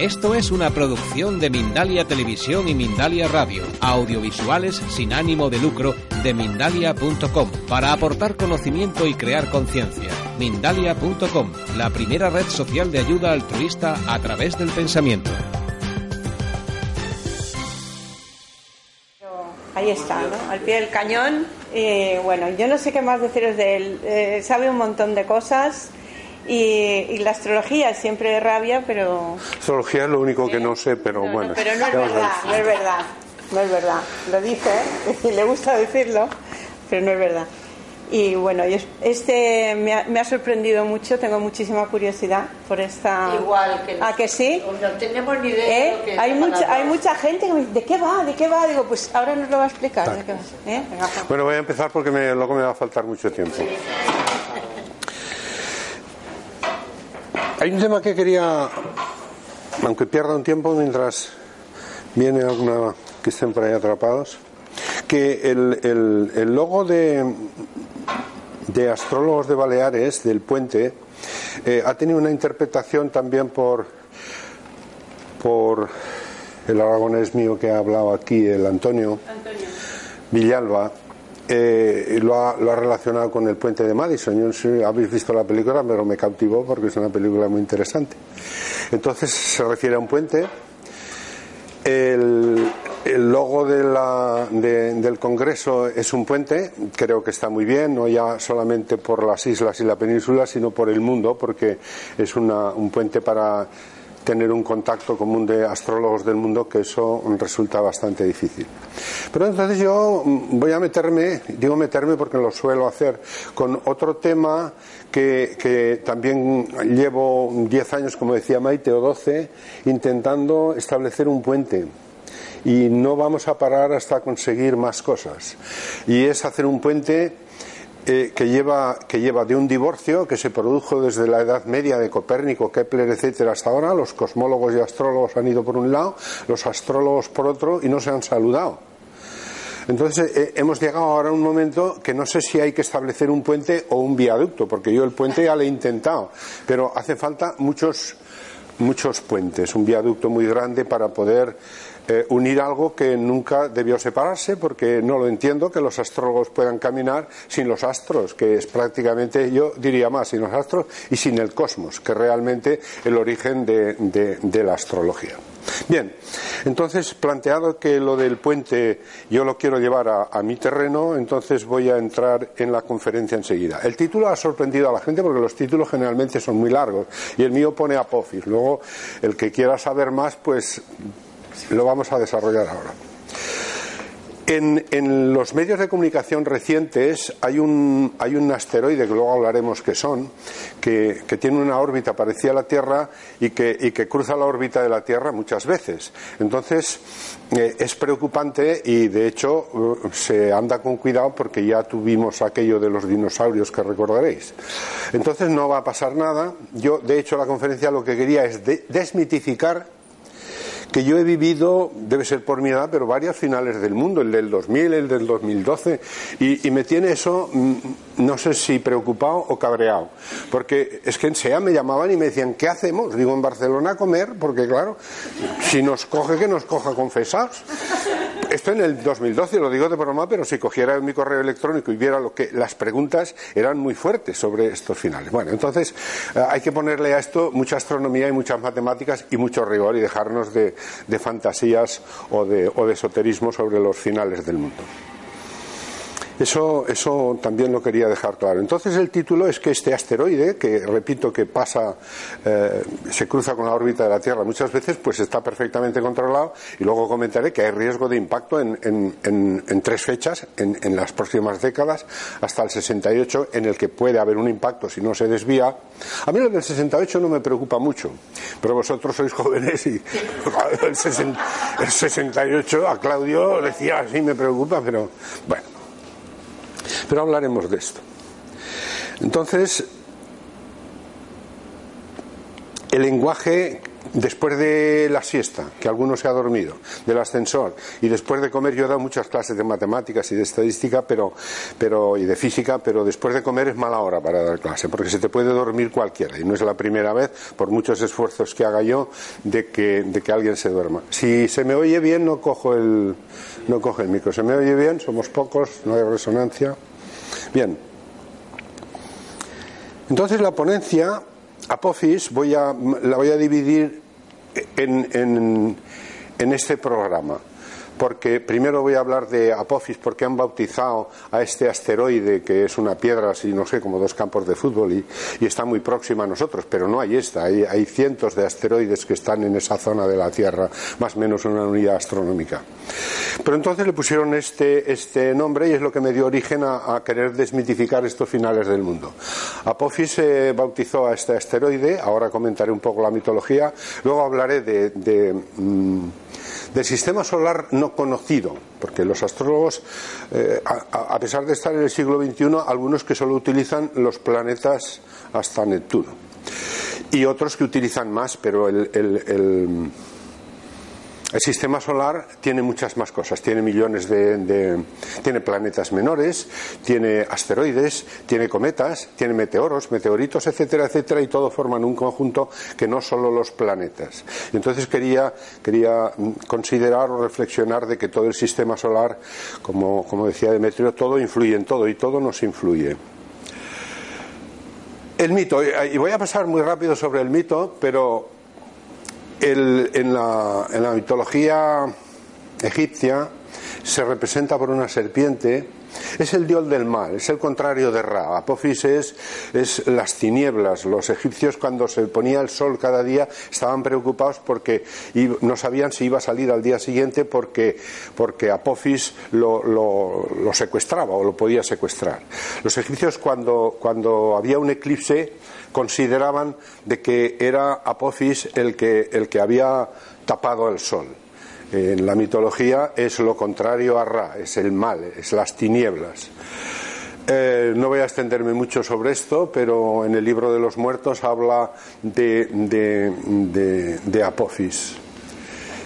Esto es una producción de Mindalia Televisión y Mindalia Radio, audiovisuales sin ánimo de lucro de mindalia.com, para aportar conocimiento y crear conciencia. Mindalia.com, la primera red social de ayuda altruista a través del pensamiento. Ahí está, ¿no? Al pie del cañón. Y bueno, yo no sé qué más deciros de él. Eh, sabe un montón de cosas. Y, y la astrología siempre de rabia, pero... Astrología es lo único que no sé, pero bueno. Pero no es verdad, no es verdad, no es verdad. Lo dice y le gusta decirlo, pero no es verdad. Y bueno, este me ha, me ha sorprendido mucho, tengo muchísima curiosidad por esta... Igual que ¿A que sí? No tenemos ni idea ¿Eh? de lo que Hay, mucha, hay mucha gente que me dice, ¿de qué va? ¿De qué va? Digo, pues ahora nos lo va a explicar. ¿de qué va? ¿Eh? Bueno, voy a empezar porque me- luego me va a faltar mucho tiempo. Hay un tema que quería, aunque pierda un tiempo mientras viene alguna que estén por ahí atrapados, que el, el- el logo de, de astrólogos de Baleares, del puente, eh, ha tenido una interpretación también por, por el aragonés mío que ha hablado aquí, el Antonio. Villalba eh, lo, ha, lo ha relacionado con el puente de Madison. Yo no sé si habéis visto la película, pero me cautivó porque es una película muy interesante. Entonces se refiere a un puente. El, el logo de la- de- del Congreso es un puente, creo que está muy bien, no ya solamente por las islas y la península, sino por el mundo, porque es una- un puente para tener un contacto común de astrólogos del mundo, que eso resulta bastante difícil. Pero entonces yo mm, voy a meterme, digo meterme porque lo suelo hacer, con otro tema que, que también llevo 10 años, como decía Maite, o 12, intentando establecer un puente y no vamos a parar hasta conseguir más cosas. Y es hacer un puente eh, que, lleva, que lleva de un divorcio que se produjo desde la Edad Media de Copérnico, Kepler, etcétera, hasta ahora. Los cosmólogos y astrólogos han ido por un lado, los astrólogos por otro y no se han saludado. Entonces eh, hemos llegado ahora a un momento que no sé si hay que establecer un puente o un viaducto, porque yo el puente ya lo he intentado, pero hace falta muchos muchos puentes, un viaducto muy grande para poder eh, unir algo que nunca debió separarse, porque no lo entiendo que los astrólogos puedan caminar sin los astros, que es prácticamente, yo diría más, sin los astros y sin el cosmos, que realmente el origen de, la astrología. Bien, entonces planteado que lo del puente yo lo quiero llevar a, a mi terreno, entonces voy a entrar en la conferencia enseguida. El título ha sorprendido a la gente porque los títulos generalmente son muy largos y el mío pone apófis. Luego, el que quiera saber más, pues lo vamos a desarrollar ahora. En, en los medios de comunicación recientes hay un, hay un asteroide, que luego hablaremos qué son, que, que tiene una órbita parecida a la Tierra y que, y que cruza la órbita de la Tierra muchas veces. Entonces, eh, es preocupante y de hecho eh, se anda con cuidado porque ya tuvimos aquello de los dinosaurios que recordaréis. Entonces no va a pasar nada. Yo, de hecho, la conferencia lo que quería es de- desmitificar que yo he vivido, debe ser por mi edad, pero varios finales del mundo, el del 2000, el del 2012, y, y me tiene eso, mm, no sé si preocupado o cabreado, porque es que en SEA me llamaban y me decían, ¿qué hacemos? Digo, en Barcelona a comer, porque claro, si nos coge, que nos coja confesados. Esto en el 2012, lo digo de broma, pero si cogiera mi correo electrónico y viera lo que las preguntas eran muy fuertes sobre estos finales. Bueno, entonces eh, hay que ponerle a esto mucha astronomía y muchas matemáticas y mucho rigor y dejarnos de, de fantasías o de, o de esoterismo sobre los finales del mundo. Eso, eso también lo quería dejar claro. Entonces el título es que este asteroide, que repito que pasa, eh, se cruza con la órbita de la Tierra muchas veces, pues está perfectamente controlado y luego comentaré que hay riesgo de impacto en, en- en- tres fechas, en, las próximas décadas, hasta el 68, en el que puede haber un impacto si no se desvía. A mí lo del 68 no me preocupa mucho, pero vosotros sois jóvenes y el, 60 el 68 a Claudio decía así me preocupa, pero bueno. Pero hablaremos de esto. Entonces, el lenguaje después de la siesta, que alguno se ha dormido, del ascensor, y después de comer, yo he dado muchas clases de matemáticas y de estadística pero, pero, y de física, pero después de comer es mala hora para dar clase, porque se te puede dormir cualquiera, y no es la primera vez, por muchos esfuerzos que haga yo, de que, de que alguien se duerma. Si se me oye bien, no cojo el, no cojo el micro. ¿Se me oye bien? Somos pocos, no hay resonancia. Bien. Entonces la ponencia Apophis voy a, la voy a dividir en, en, en este programa porque primero voy a hablar de Apophis porque han bautizado a este asteroide que es una piedra así, no sé, como dos campos de fútbol y, está muy próxima a nosotros, pero no hay esta, hay, cientos de asteroides que están en esa zona de la Tierra, más o menos una unidad astronómica. Pero entonces le pusieron este, este nombre y es lo que me dio origen a, querer desmitificar estos finales del mundo. Apophis eh, bautizó a este asteroide, ahora comentaré un poco la mitología, luego hablaré de, mm, del sistema solar no conocido, porque los astrólogos, eh, a, pesar de estar en el siglo XXI, algunos que solo utilizan los planetas hasta Neptuno y otros que utilizan más, pero el el sistema solar tiene muchas más cosas, tiene millones de, tiene planetas menores, tiene asteroides, tiene cometas, tiene meteoros, meteoritos, etcétera, etcétera, y todo forman un conjunto que no solo los planetas. Entonces quería, quería considerar o reflexionar de que todo el sistema solar, como, como decía Demetrio, todo influye en todo y todo nos influye. El mito, y voy a pasar muy rápido sobre el mito, pero en, la, en la mitología egipcia se representa por una serpiente es el dios del mal, es el contrario de Ra. Apophis es, las tinieblas. Los egipcios cuando se ponía el sol cada día estaban preocupados porque no sabían si iba a salir al día siguiente porque, porque Apophis lo, lo, secuestraba o lo podía secuestrar. Los egipcios cuando, cuando había un eclipse consideraban de que era Apophis el que, el que había tapado el sol. En la mitología es lo contrario a Ra, es el mal, es las tinieblas. Eh, no voy a extenderme mucho sobre esto, pero en el libro de los muertos habla de, de, de.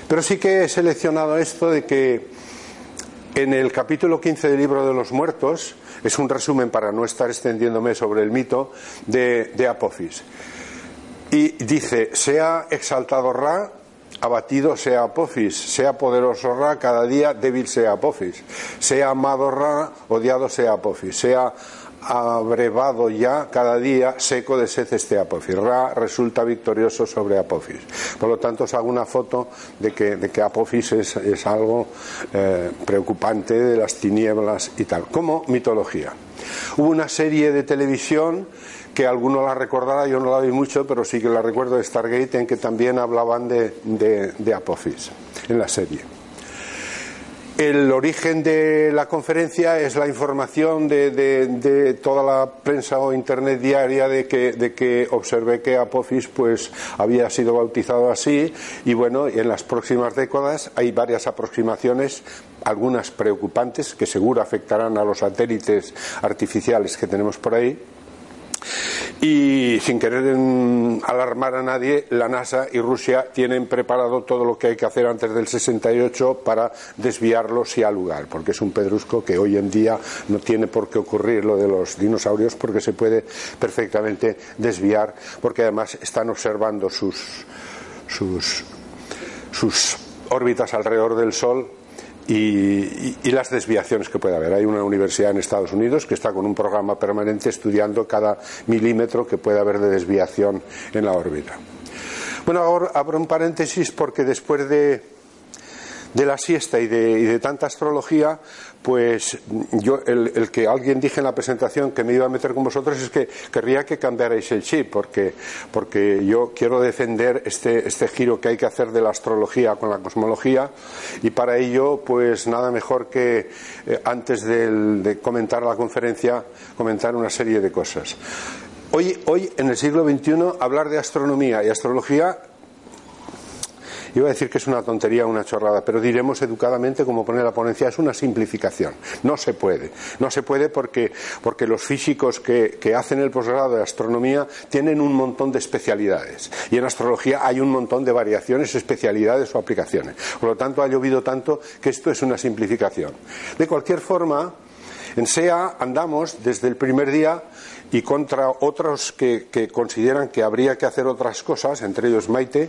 Pero sí que he seleccionado esto de que en el capítulo 15 del libro de los muertos es un resumen para no estar extendiéndome sobre el mito de, de Apophis. Y dice, sea exaltado Ra, abatido sea Apophis, sea poderoso Ra, cada día débil sea Apophis, sea amado Ra, odiado sea Apophis, sea abrevado ya cada día seco de sed este Apophis. Ra resulta victorioso sobre Apophis. Por lo tanto, os hago una foto de que, de que Apophis es, algo eh, preocupante de las tinieblas y tal, como mitología. Hubo una serie de televisión que alguno la recordará, yo no la vi mucho, pero sí que la recuerdo de Stargate, en que también hablaban de, de, de Apophis en la serie. El origen de la conferencia es la información de, toda la prensa o internet diaria de que, observé que Apophis pues había sido bautizado así. Y bueno, en las próximas décadas hay varias aproximaciones algunas preocupantes que seguro afectarán a los satélites artificiales que tenemos por ahí y sin querer alarmar a nadie, la NASA y Rusia tienen preparado todo lo que hay que hacer antes del 68 para desviarlo si ha lugar, porque es un pedrusco que hoy en día no tiene por qué ocurrir lo de los dinosaurios porque se puede perfectamente desviar, porque además están observando sus, sus, sus órbitas alrededor del Sol y, las desviaciones que puede haber. Hay una universidad en Estados Unidos que está con un programa permanente estudiando cada milímetro que puede haber de desviación en la órbita. Bueno, ahora abro un paréntesis porque después de, de la siesta y de, tanta astrología, pues yo, el, que alguien dije en la presentación que me iba a meter con vosotros es que querría que cambiarais el chip, porque, porque yo quiero defender este, este giro que hay que hacer de la astrología con la cosmología, y para ello, pues nada mejor que eh, antes de comentar la conferencia, comentar una serie de cosas. Hoy, hoy, en el siglo XXI, hablar de astronomía y astrología Iba a decir que es una tontería, una chorrada, pero diremos educadamente, como pone la ponencia, es una simplificación. No se puede. No se puede porque, porque los físicos que, que hacen el posgrado de astronomía tienen un montón de especialidades. Y en astrología hay un montón de variaciones, especialidades o aplicaciones. Por lo tanto, ha llovido tanto que esto es una simplificación. De cualquier forma, en SEA andamos desde el primer día y contra otros que, consideran que habría que hacer otras cosas, entre ellos Maite,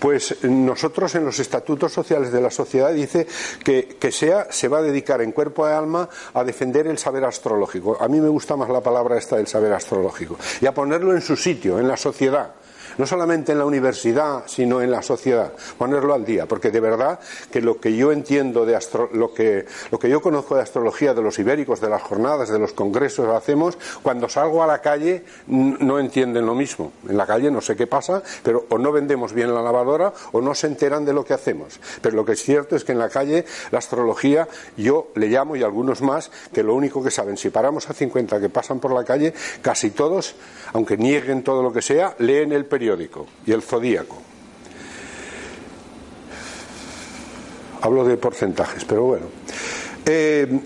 pues nosotros en los estatutos sociales de la sociedad dice que, que SEA se va a dedicar en cuerpo y alma a defender el saber astrológico. A mí me gusta más la palabra esta del saber astrológico y a ponerlo en su sitio, en la sociedad no solamente en la universidad, sino en la sociedad, ponerlo al día, porque de verdad que lo que yo entiendo de lo que lo que yo conozco de astrología de los ibéricos, de las jornadas, de los congresos hacemos, cuando salgo a la calle no entienden lo mismo. En la calle no sé qué pasa, pero o no vendemos bien la lavadora o no se enteran de lo que hacemos. Pero lo que es cierto es que en la calle la astrología yo le llamo y algunos más que lo único que saben, si paramos a 50 que pasan por la calle, casi todos, aunque nieguen todo lo que sea, leen el periódico y el zodíaco. Hablo de porcentajes, pero bueno. Eh,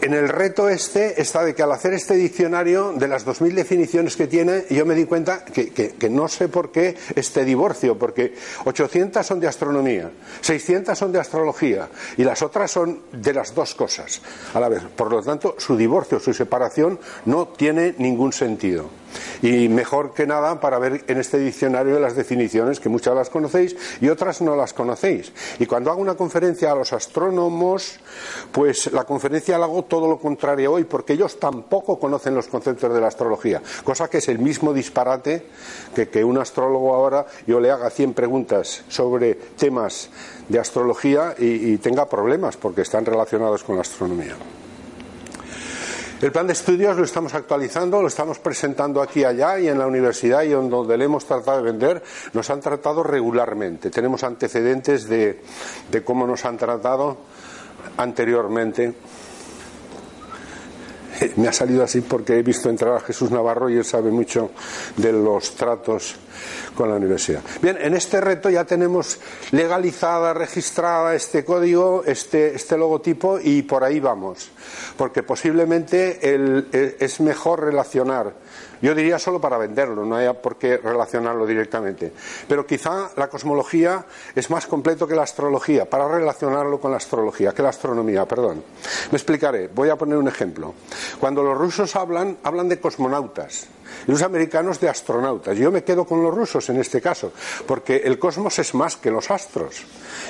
en el reto este está de que al hacer este diccionario, de las 2.000 definiciones que tiene, yo me di cuenta que, que, no sé por qué este divorcio, porque 800 son de astronomía, 600 son de astrología y las otras son de las dos cosas a la vez. Por lo tanto, su divorcio, su separación no tiene ningún sentido. Y mejor que nada para ver en este diccionario las definiciones, que muchas las conocéis y otras no las conocéis. Y cuando hago una conferencia a los astrónomos, pues la conferencia la hago todo lo contrario hoy, porque ellos tampoco conocen los conceptos de la astrología, cosa que es el mismo disparate que que un astrólogo ahora yo le haga 100 preguntas sobre temas de astrología y tenga problemas porque están relacionados con la astronomía. El plan de estudios lo estamos actualizando, lo estamos presentando aquí y allá y en la universidad y donde le hemos tratado de vender nos han tratado regularmente. Tenemos antecedentes de, de cómo nos han tratado anteriormente. Me ha salido así porque he visto entrar a Jesús Navarro y él sabe mucho de los tratos con la universidad. Bien, en este reto ya tenemos legalizada, registrada este código, este, este logotipo y por ahí vamos, porque posiblemente e, es mejor relacionar. Yo diría solo para venderlo, no hay por qué relacionarlo directamente. Pero quizá la cosmología es más completo que la astrología, para relacionarlo con la astrología, que la astronomía, perdón. Me explicaré, voy a poner un ejemplo. Cuando los rusos hablan, hablan de cosmonautas y los americanos de astronautas. Yo me quedo con los rusos en este caso, porque el cosmos es más que los astros.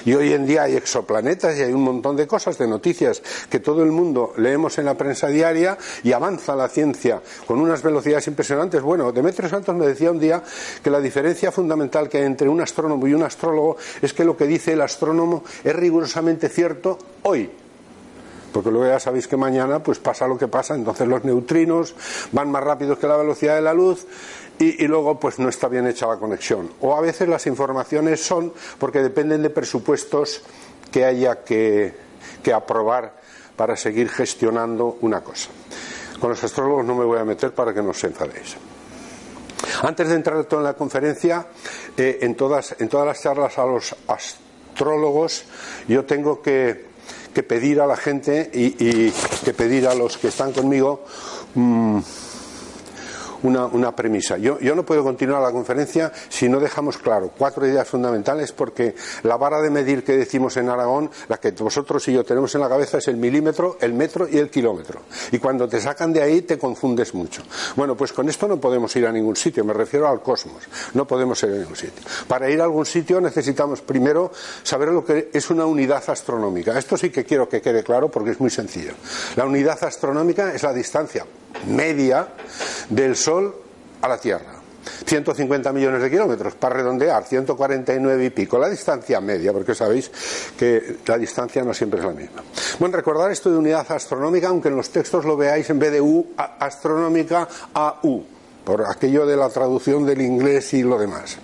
Y hoy en día hay exoplanetas y hay un montón de cosas, de noticias que todo el mundo leemos en la prensa diaria y avanza la ciencia con unas velocidades. Bueno, Demetrio Santos me decía un día que la diferencia fundamental que hay entre un astrónomo y un astrólogo es que lo que dice el astrónomo es rigurosamente cierto hoy porque luego ya sabéis que mañana pues pasa lo que pasa, entonces los neutrinos van más rápidos que la velocidad de la luz y, luego pues no está bien hecha la conexión. O a veces las informaciones son porque dependen de presupuestos que haya que aprobar para seguir gestionando una cosa. Con los astrólogos no me voy a meter para que no os enfadéis. Antes de entrar todo en la conferencia, eh, en, todas, en todas las charlas a los astrólogos, yo tengo que que pedir a la gente y, que pedir a los que están conmigo mm, una, premisa. Yo, no puedo continuar la conferencia si no dejamos claro cuatro ideas fundamentales porque la vara de medir que decimos en Aragón, la que vosotros y yo tenemos en la cabeza es el milímetro, el metro y el kilómetro. Y cuando te sacan de ahí te confundes mucho. Bueno, pues con esto no podemos ir a ningún sitio, me refiero al cosmos. No podemos ir a ningún sitio. Para ir a algún sitio necesitamos primero saber lo que es una unidad astronómica. Esto sí que quiero que quede claro porque es muy sencillo. La unidad astronómica es la distancia media del Sol a la Tierra. 150 millones de kilómetros, para redondear, 149 y pico, la distancia media, porque sabéis que la distancia no siempre es la misma. Bueno, recordar esto de unidad astronómica, aunque en los textos lo veáis en vez de U, astronómica, a U, por aquello de la traducción del inglés y lo demás.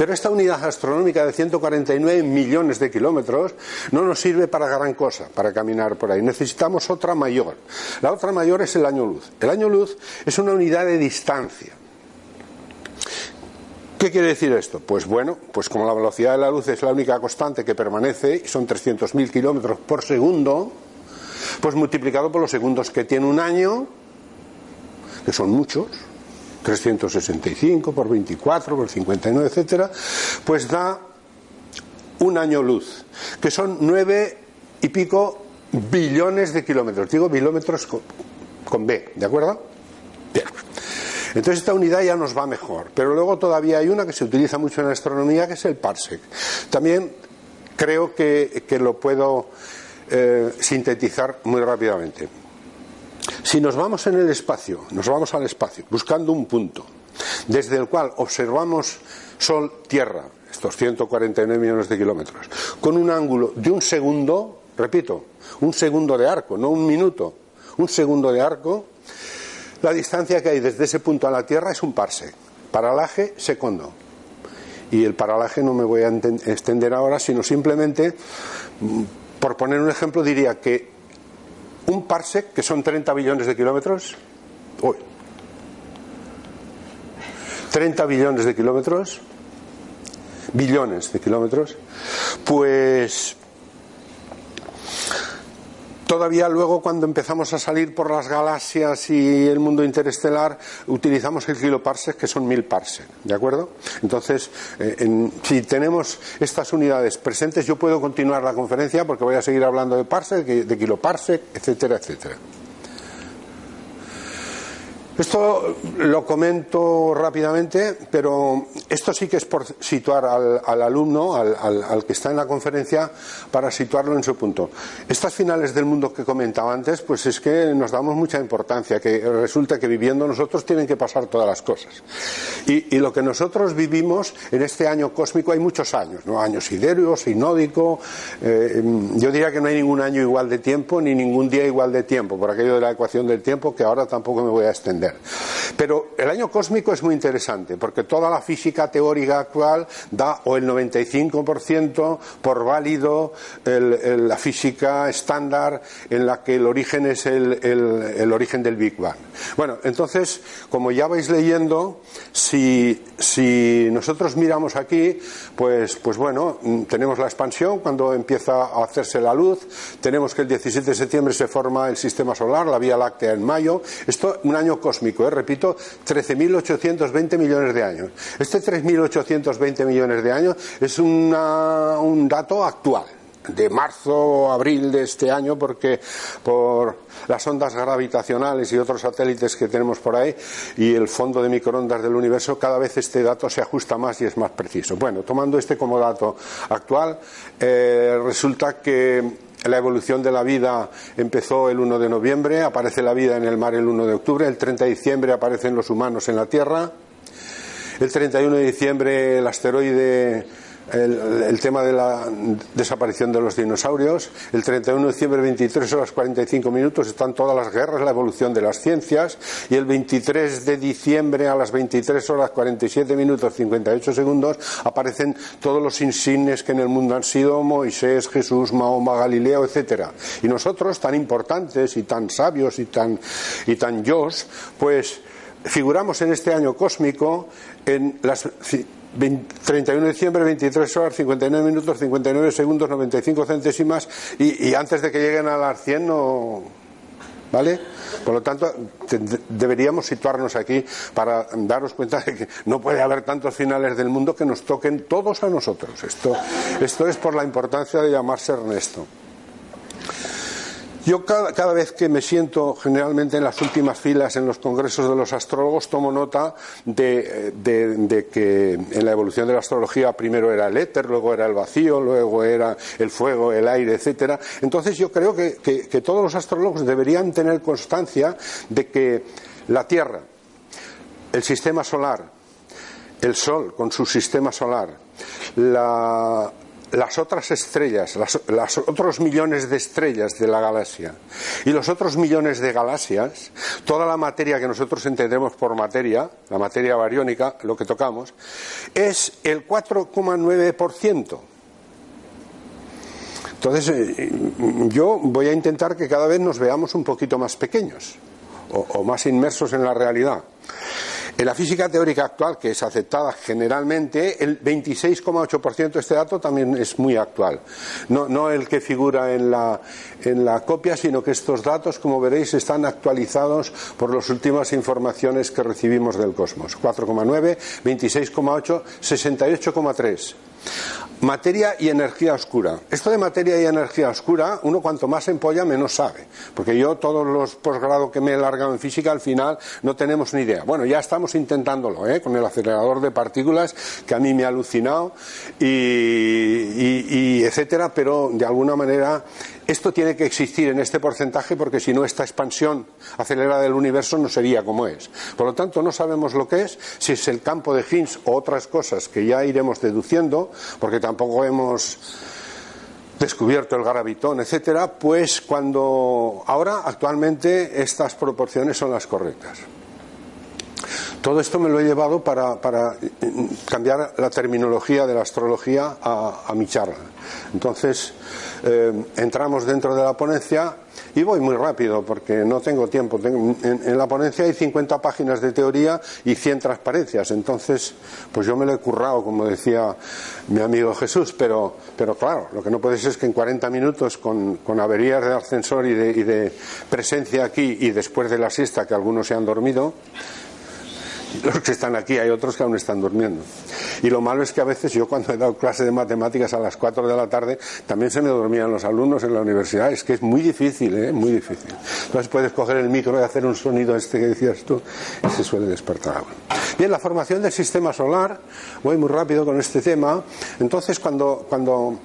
Pero esta unidad astronómica de 149 millones de kilómetros no nos sirve para gran cosa, para caminar por ahí. Necesitamos otra mayor. La otra mayor es el año luz. El año luz es una unidad de distancia ¿Qué quiere decir esto? Pues bueno, pues como la velocidad de la luz es la única constante que permanece, y son 300.000 kilómetros por segundo, pues multiplicado por los segundos que tiene un año, que son muchos, 365 por 24, por 59, etcétera, pues da un año luz, que son nueve y pico billones de kilómetros. Digo kilómetros con, B, ¿de acuerdo? Bien. Entonces esta unidad ya nos va mejor. Pero luego todavía hay una que se utiliza mucho en la astronomía, que es el parsec. También creo que, lo puedo eh, sintetizar muy rápidamente. Si nos vamos en el espacio, nos vamos al espacio, buscando un punto, desde el cual observamos Sol-Tierra, estos 149 millones de kilómetros, con un ángulo de un segundo, repito, un segundo de arco, no un minuto, un segundo de arco, la distancia que hay desde ese punto a la Tierra es un parsec. Paralaje segundo. Y el paralaje no me voy a extender ahora, sino simplemente, mm, por poner un ejemplo, diría que un parsec, que son 30 billones de kilómetros, uy, 30 billones de kilómetros, billones de kilómetros, pues Todavía luego cuando empezamos a salir por las galaxias y el mundo interestelar utilizamos el kiloparsec que son mil parsec, ¿de acuerdo? Entonces, eh, si tenemos estas unidades presentes yo puedo continuar la conferencia porque voy a seguir hablando de parsec, de kiloparsec, etcétera, etcétera. Esto lo comento rápidamente, pero esto sí que es por situar al, alumno, al, que está en la conferencia, para situarlo en su punto. Estas finales del mundo que comentaba antes, pues es que nos damos mucha importancia, que resulta que viviendo nosotros tienen que pasar todas las cosas. Y, lo que nosotros vivimos en este año cósmico hay muchos años, ¿no? Año siderio, sinódico, eh, yo diría que no hay ningún año igual de tiempo, ni ningún día igual de tiempo, por aquello de la ecuación del tiempo que ahora tampoco me voy a extender. Pero el año cósmico es muy interesante porque toda la física teórica actual da o el 95% por válido la física estándar en la que el origen es el, origen del Big Bang. Bueno, entonces, como ya vais leyendo, si, nosotros miramos aquí, pues, pues bueno, tenemos la expansión cuando empieza a hacerse la luz, tenemos que el 17 de septiembre se forma el sistema solar, la Vía Láctea en mayo, esto un año cósmico ¿eh? repito, 13.820 millones de años. Este 3.820 millones de años es un dato actual de marzo o abril de este año porque por las ondas gravitacionales y otros satélites que tenemos por ahí y el fondo de microondas del universo cada vez este dato se ajusta más y es más preciso. Bueno, tomando este como dato actual, eh, resulta que la evolución de la vida empezó el 1 de noviembre, aparece la vida en el mar el 1 de octubre, el 30 de diciembre aparecen los humanos en la Tierra, el 31 de diciembre el asteroide el, tema de la desaparición de los dinosaurios. El 31 de diciembre, 23 horas 45 minutos, están todas las guerras, la evolución de las ciencias. Y el 23 de diciembre, a las 23 horas 47 minutos 58 segundos, aparecen todos los insignes que en el mundo han sido Moisés, Jesús, Mahoma, Galileo, etcétera. Y nosotros, tan importantes y tan sabios y tan, y tan yos, pues figuramos en este año cósmico en las 31 de diciembre, 23 horas, 59 minutos, 59 segundos, 95 centésimas y, antes de que lleguen a las 100 no... ¿Vale? Por lo tanto, deberíamos situarnos aquí para daros cuenta de que no puede haber tantos finales del mundo que nos toquen todos a nosotros. Esto, esto es por la importancia de llamarse Ernesto. Yo cada, vez que me siento generalmente en las últimas filas en los congresos de los astrólogos tomo nota de, que en la evolución de la astrología primero era el éter, luego era el vacío, luego era el fuego, el aire, etcétera. Entonces yo creo que, que todos los astrólogos deberían tener constancia de que la Tierra, el sistema solar, el Sol con su sistema solar, la, las otras estrellas, los otros millones de estrellas de la galaxia y los otros millones de galaxias, toda la materia que nosotros entendemos por materia, la materia bariónica, lo que tocamos, es el 4,9%. Entonces, eh, yo voy a intentar que cada vez nos veamos un poquito más pequeños o más inmersos en la realidad. En la física teórica actual, que es aceptada generalmente, el 26,8% de este dato también es muy actual. No, el que figura en la copia, sino que estos datos, como veréis, están actualizados por las últimas informaciones que recibimos del cosmos. 4,9, 26,8, 68,3. Materia y energía oscura. Esto de materia y energía oscura, uno cuanto más empolla, menos sabe. Porque yo, todos los posgrados que me he largado en física, al final no tenemos ni idea. Bueno, ya estamos intentándolo, ¿eh? con el acelerador de partículas, que a mí me ha alucinado, y, y etcétera, pero de alguna manera esto tiene que existir en este porcentaje porque si no esta expansión acelerada del universo no sería como es. Por lo tanto, no sabemos lo que es, si es el campo de Higgs o otras cosas que ya iremos deduciendo, porque tampoco hemos descubierto el gravitón, etcétera, pues cuando ahora actualmente estas proporciones son las correctas. Todo esto me lo he llevado para, cambiar la terminología de la astrología a, mi charla. Entonces, eh, entramos dentro de la ponencia y voy muy rápido porque no tengo tiempo. en, la ponencia hay 50 páginas de teoría y 100 transparencias. Entonces, pues yo me lo he currado, como decía mi amigo Jesús. Pero, pero claro, lo que no puede ser es que en 40 minutos, con, averías de ascensor y de, y de presencia aquí y después de la siesta, que algunos se han dormido, los que están aquí, hay otros que aún están durmiendo. Y lo malo es que a veces yo cuando he dado clase de matemáticas a las 4 de la tarde, también se me dormían los alumnos en la universidad. Es que es muy difícil, ¿eh? muy difícil. Entonces puedes coger el micro y hacer un sonido este que decías tú y se suele despertar Bien, la formación del sistema solar, voy muy rápido con este tema. Entonces cuando, cuando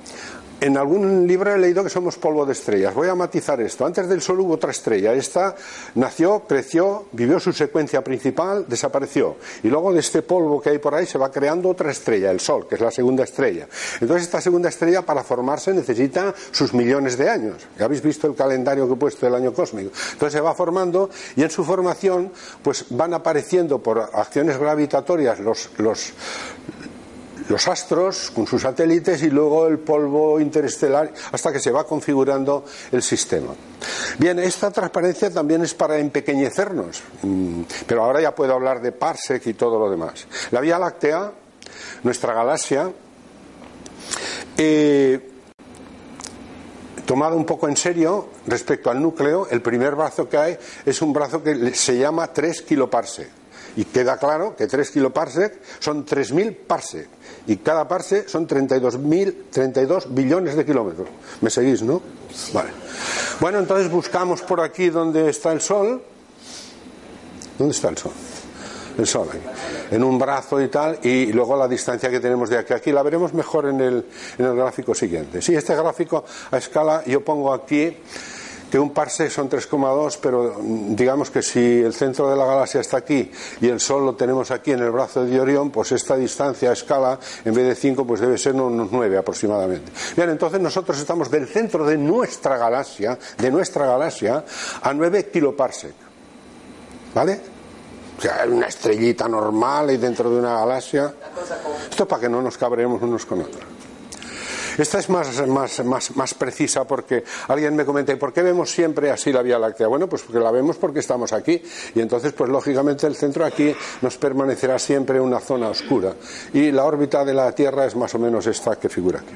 en algún libro he leído que somos polvo de estrellas. Voy a matizar esto. Antes del Sol hubo otra estrella. Esta nació, creció, vivió su secuencia principal, desapareció. Y luego de este polvo que hay por ahí se va creando otra estrella, el Sol, que es la segunda estrella. Entonces esta segunda estrella para formarse necesita sus millones de años. Ya habéis visto el calendario que he puesto del año cósmico. Entonces se va formando y en su formación pues van apareciendo por acciones gravitatorias los, los, los astros con sus satélites y luego el polvo interestelar hasta que se va configurando el sistema. Bien, esta transparencia también es para empequeñecernos, mm, pero ahora ya puedo hablar de parsec y todo lo demás. La Vía Láctea, nuestra galaxia, eh, un poco en serio respecto al núcleo, el primer brazo que hay es un brazo que se llama 3 kiloparsec y queda claro que 3 kiloparsec son 3.000 parsec. Y cada parsec son 32, 32 billones de kilómetros. ¿Me seguís, no? Vale. Bueno, entonces buscamos por aquí donde está el Sol. ¿Dónde está el Sol? El Sol ahí. En un brazo y tal, y luego la distancia que tenemos de aquí a aquí. La veremos mejor en el, en el gráfico siguiente. Sí, este gráfico a escala yo pongo aquí que un parsec son 3,2, pero mm, digamos que si el centro de la galaxia está aquí y el Sol lo tenemos aquí en el brazo de Orión, pues esta distancia a escala, en vez de 5, pues debe ser unos 9 aproximadamente. Bien, entonces nosotros estamos del centro de nuestra galaxia, de nuestra galaxia, a 9 kiloparsec. ¿Vale? O sea, una estrellita normal y dentro de una galaxia. Esto para que no nos cabremos unos con otros. Esta es más, más, más, más precisa porque alguien me comenta, ¿y por qué vemos siempre así la Vía Láctea? Bueno, pues porque la vemos porque estamos aquí y entonces, pues lógicamente el centro aquí nos permanecerá siempre una zona oscura y la órbita de la Tierra es más o menos esta que figura aquí.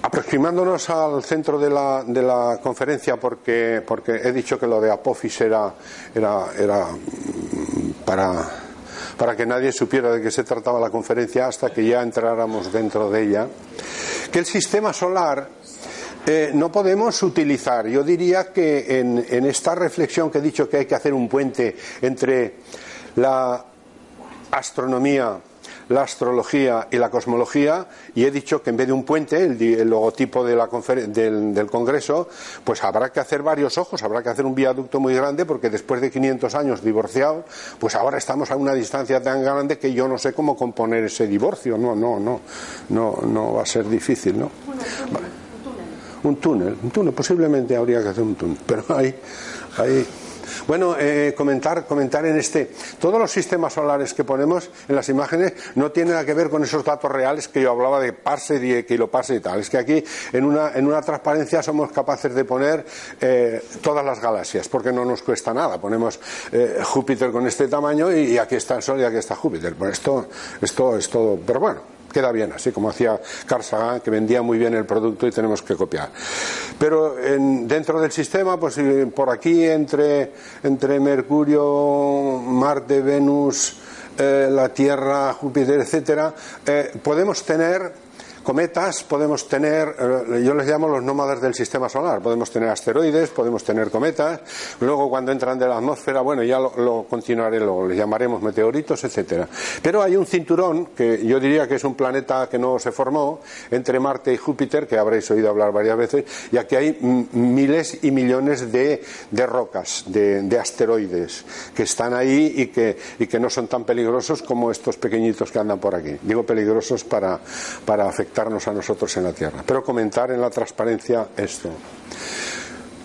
Aproximándonos al centro de la, de la conferencia, porque, porque he dicho que lo de Apophis era, era, era para para que nadie supiera de qué se trataba la conferencia hasta que ya entráramos dentro de ella, que el sistema solar eh, no podemos utilizar. Yo diría que en, en esta reflexión que he dicho que hay que hacer un puente entre la astronomía la astrología y la cosmología y he dicho que en vez de un puente, el, logotipo de la del, del, Congreso, pues habrá que hacer varios ojos, habrá que hacer un viaducto muy grande porque después de 500 años divorciado, pues ahora estamos a una distancia tan grande que yo no sé cómo componer ese divorcio. No, no, no, no, no va a ser difícil, ¿no? Un túnel, un túnel, posiblemente habría que hacer un túnel, pero hay, hay Bueno, eh, comentar, comentar en este. Todos los sistemas solares que ponemos en las imágenes no tienen nada que ver con esos datos reales que yo hablaba de parse, de kiloparse y tal. Es que aquí en una, en una transparencia somos capaces de poner eh, todas las galaxias, porque no nos cuesta nada. Ponemos eh, Júpiter con este tamaño y, aquí está el Sol y aquí está Júpiter. Pues esto, esto es todo. Pero bueno queda bien, así como hacía Carl Sagan, que vendía muy bien el producto y tenemos que copiar. Pero dentro del sistema, pues por aquí entre, entre Mercurio, Marte, Venus, eh, la Tierra, Júpiter, etcétera, eh, podemos tener cometas podemos tener, eh, yo les llamo los nómadas del sistema solar, podemos tener asteroides, podemos tener cometas, luego cuando entran de la atmósfera, bueno, ya lo, continuaré, lo les llamaremos meteoritos, etcétera. Pero hay un cinturón que yo diría que es un planeta que no se formó entre Marte y Júpiter, que habréis oído hablar varias veces, y aquí hay miles y millones de, rocas, de, asteroides que están ahí y que, y que no son tan peligrosos como estos pequeñitos que andan por aquí. Digo peligrosos para, para afectar a nosotros en la Tierra. Pero comentar en la transparencia esto.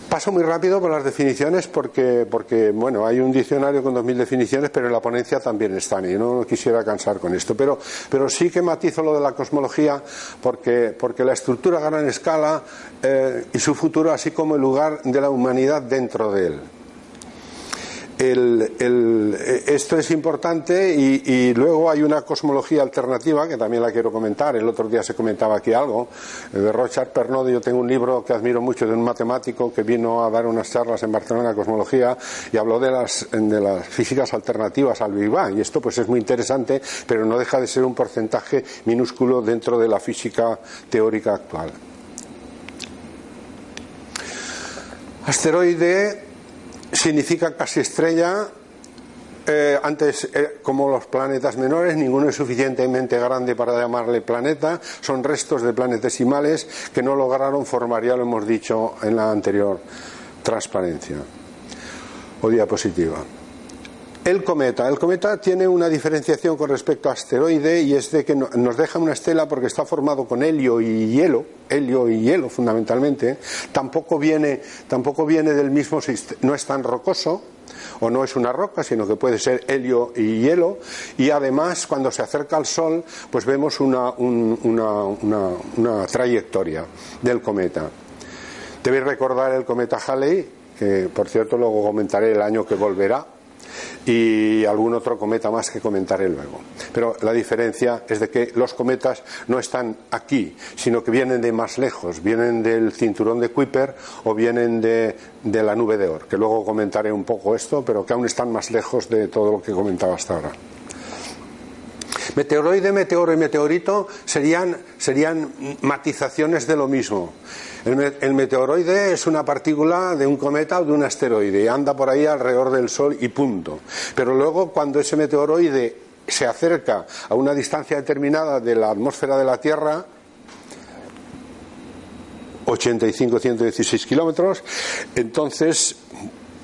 Paso muy rápido por las definiciones porque, porque, bueno, hay un diccionario con dos mil definiciones, pero en la ponencia también están y no quisiera cansar con esto. Pero, pero sí que matizo lo de la cosmología porque, porque la estructura a gran escala eh, y su futuro, así como el lugar de la humanidad dentro de él el, esto es importante y, luego hay una cosmología alternativa que también la quiero comentar. El otro día se comentaba aquí algo de Rochard Pernod. Yo tengo un libro que admiro mucho de un matemático que vino a dar unas charlas en Barcelona de cosmología y habló de las, de las físicas alternativas al Big Bang. Y esto pues es muy interesante, pero no deja de ser un porcentaje minúsculo dentro de la física teórica actual. Asteroide significa casi estrella. Eh, antes, eh, como los planetas menores, ninguno es suficientemente grande para llamarle planeta. Son restos de planetesimales que no lograron formar, ya lo hemos dicho en la anterior transparencia o diapositiva. El cometa. El cometa tiene una diferenciación con respecto a asteroide y es de que nos deja una estela porque está formado con helio y hielo, helio y hielo fundamentalmente. Tampoco viene, tampoco viene del mismo sistema, no es tan rocoso o no es una roca, sino que puede ser helio y hielo. Y además, cuando se acerca al Sol, pues vemos una, una trayectoria del cometa. Debéis recordar el cometa Halley, que por cierto luego comentaré el año que volverá y algún otro cometa más que comentaré luego. Pero la diferencia es de que los cometas no están aquí, sino que vienen de más lejos, vienen del cinturón de Kuiper o vienen de, de la nube de Oort, que luego comentaré un poco esto, pero que aún están más lejos de todo lo que comentaba hasta ahora. Meteoroide, meteoro y meteorito serían, serían matizaciones de lo mismo. El, meteoroide es una partícula de un cometa o de un asteroide anda por ahí alrededor del Sol y punto. Pero luego cuando ese meteoroide se acerca a una distancia determinada de la atmósfera de la Tierra, 85-116 kilómetros, entonces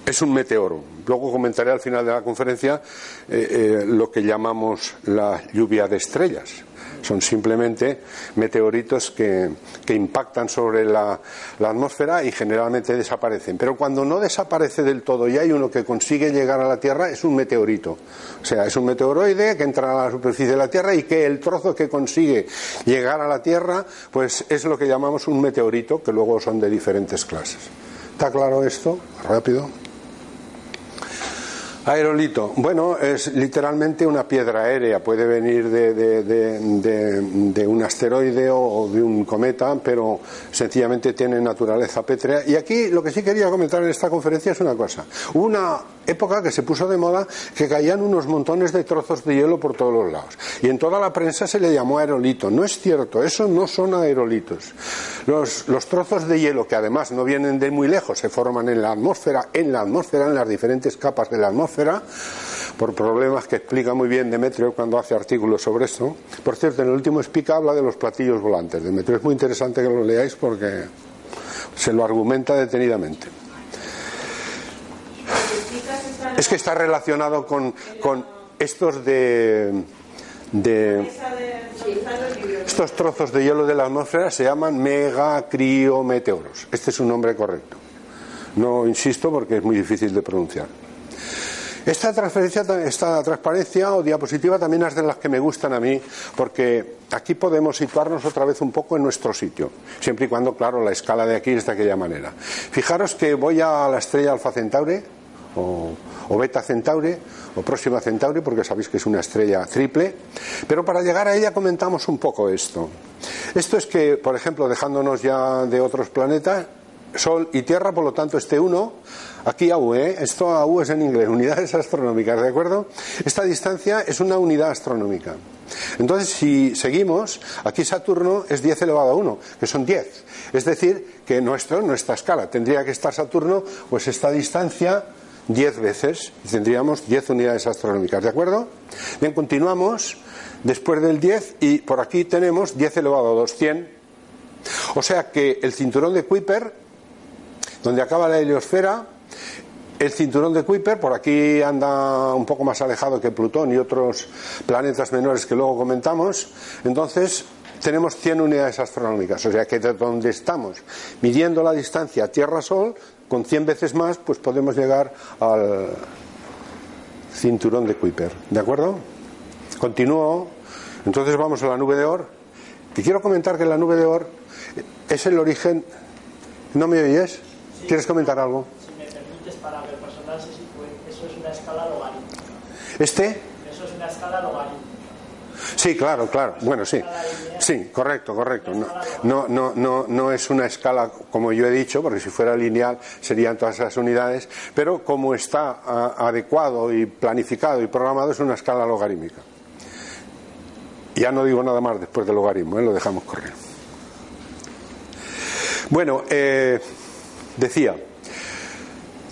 es un meteoro. Luego comentaré al final de la conferencia eh, eh, lo que llamamos la lluvia de estrellas. Son simplemente meteoritos que, impactan sobre la, atmósfera y generalmente desaparecen. Pero cuando no desaparece del todo y hay uno que consigue llegar a la Tierra, es un meteorito. O sea, es un meteoroide que entra a la superficie de la Tierra y que el trozo que consigue llegar a la Tierra, pues es lo que llamamos un meteorito, que luego son de diferentes clases. ¿Está claro esto? Rápido. Aerolito. Bueno, es literalmente una piedra aérea. Puede venir de, un asteroide o de un cometa, pero sencillamente tiene naturaleza pétrea. Y aquí lo que sí quería comentar en esta conferencia es una cosa. Una época que se puso de moda que caían unos montones de trozos de hielo por todos los lados. Y en toda la prensa se le llamó aerolito. No es cierto, eso no son aerolitos. Los, trozos de hielo, que además no vienen de muy lejos, se forman en la atmósfera, en la atmósfera, en las diferentes capas de la atmósfera por problemas que explica muy bien Demetrio cuando hace artículos sobre esto. Por cierto, en el último Spica habla de los platillos volantes. Demetrio es muy interesante que lo leáis porque se lo argumenta detenidamente. Es que está relacionado con, estos de, de estos trozos de hielo de la atmósfera se llaman megacriometeoros. Este es un nombre correcto. No insisto porque es muy difícil de pronunciar. Esta transferencia, esta transparencia o diapositiva también es de las que me gustan a mí, porque aquí podemos situarnos otra vez un poco en nuestro sitio, siempre y cuando, claro, la escala de aquí es de aquella manera. Fijaros que voy a la estrella Alfa Centauri, o, Beta Centauri, o Próxima Centauri, porque sabéis que es una estrella triple, pero para llegar a ella comentamos un poco esto. Esto es que, por ejemplo, dejándonos ya de otros planetas, Sol y Tierra, por lo tanto, este 1, aquí AU, ¿eh? esto AU es en inglés, unidades astronómicas, ¿de acuerdo? Esta distancia es una unidad astronómica. Entonces, si seguimos, aquí Saturno es 10 elevado a 1, que son 10. Es decir, que nuestro, nuestra escala, tendría que estar Saturno, pues esta distancia 10 veces, y tendríamos 10 unidades astronómicas, ¿de acuerdo? Bien, continuamos después del 10 y por aquí tenemos 10 elevado a 2, 100. O sea que el cinturón de Kuiper donde acaba la heliosfera, el cinturón de Kuiper, por aquí anda un poco más alejado que Plutón y otros planetas menores que luego comentamos, entonces tenemos 100 unidades astronómicas, o sea que de donde estamos midiendo la distancia Tierra-Sol, con 100 veces más, pues podemos llegar al cinturón de Kuiper. ¿De acuerdo? Continúo. Entonces vamos a la nube de Oort. Que quiero comentar que la nube de Oort es el origen. ¿No me oyes? ¿Quieres comentar algo? Si me permites, para sitúe, eso es una escala logarítmica. ¿Este? Eso es una escala logarítmica. Sí, claro, claro. Bueno, sí. Sí, correcto, correcto. No, no, no, no, es una escala como yo he dicho, porque si fuera lineal serían todas esas unidades, pero como está a, adecuado y planificado y programado es una escala logarítmica. Ya no digo nada más después del logaritmo, ¿eh? lo dejamos correr. Bueno, eh, Decía,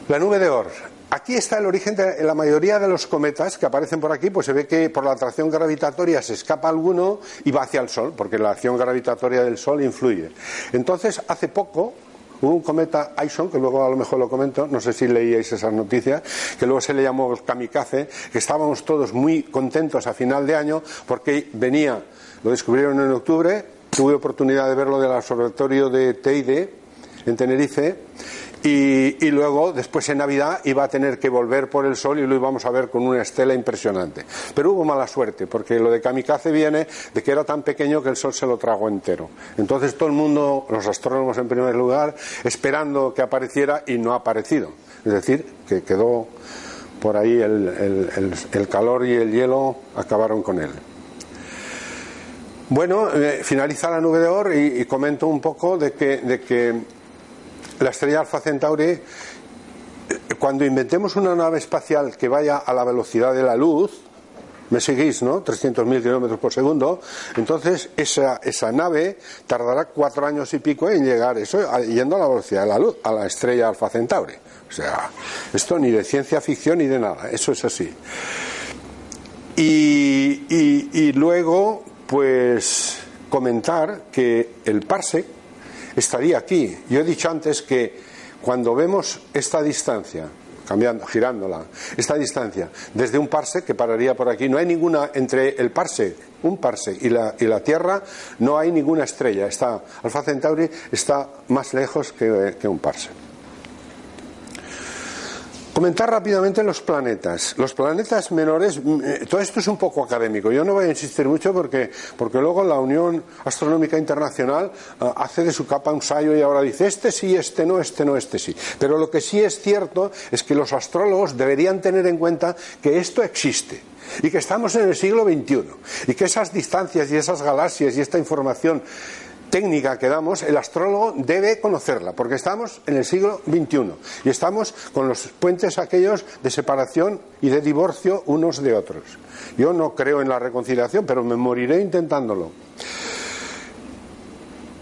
la nube de Oort. Aquí está el origen de la mayoría de los cometas que aparecen por aquí, pues se ve que por la atracción gravitatoria se escapa alguno y va hacia el Sol, porque la acción gravitatoria del Sol influye. Entonces, hace poco, Hubo un cometa Ison, que luego a lo mejor lo comento, no sé si leíais esas noticias, que luego se le llamó kamikaze, que estábamos todos muy contentos a final de año porque venía, lo descubrieron en octubre, tuve oportunidad de verlo del observatorio de Teide, en Tenerife y, luego después en Navidad iba a tener que volver por el sol y lo íbamos a ver con una estela impresionante. Pero hubo mala suerte porque lo de Kamikaze viene de que era tan pequeño que el sol se lo tragó entero. Entonces todo el mundo, los astrónomos en primer lugar, esperando que apareciera y no ha aparecido. Es decir, que quedó por ahí el, calor y el hielo acabaron con él. Bueno, eh, finaliza la nube de Oort y, y, comento un poco de que, de que la estrella Alfa Centauri, cuando inventemos una nave espacial que vaya a la velocidad de la luz, me seguís, ¿no? 300.000 kilómetros por segundo. Entonces, esa, esa nave tardará cuatro años y pico en llegar, eso, yendo a la velocidad de la luz, a la estrella Alfa Centauri. O sea, esto ni de ciencia ficción ni de nada, eso es así. Y, y, y luego, pues, comentar que el parsec estaría aquí. Yo he dicho antes que cuando vemos esta distancia, cambiando, girándola, esta distancia, desde un parsec que pararía por aquí, no hay ninguna entre el parsec, un parsec y la, y la Tierra, no hay ninguna estrella. Está, Alfa Centauri está más lejos que, que un parsec. Comentar rápidamente los planetas. Los planetas menores, todo esto es un poco académico. Yo no voy a insistir mucho porque, porque luego la Unión Astronómica Internacional uh, hace de su capa un sayo y ahora dice este sí, este no, este no, este sí. Pero lo que sí es cierto es que los astrólogos deberían tener en cuenta que esto existe y que estamos en el siglo XXI y que esas distancias y esas galaxias y esta información técnica que damos, el astrólogo debe conocerla, porque estamos en el siglo XXI y estamos con los puentes aquellos de separación y de divorcio unos de otros. Yo no creo en la reconciliación, pero me moriré intentándolo.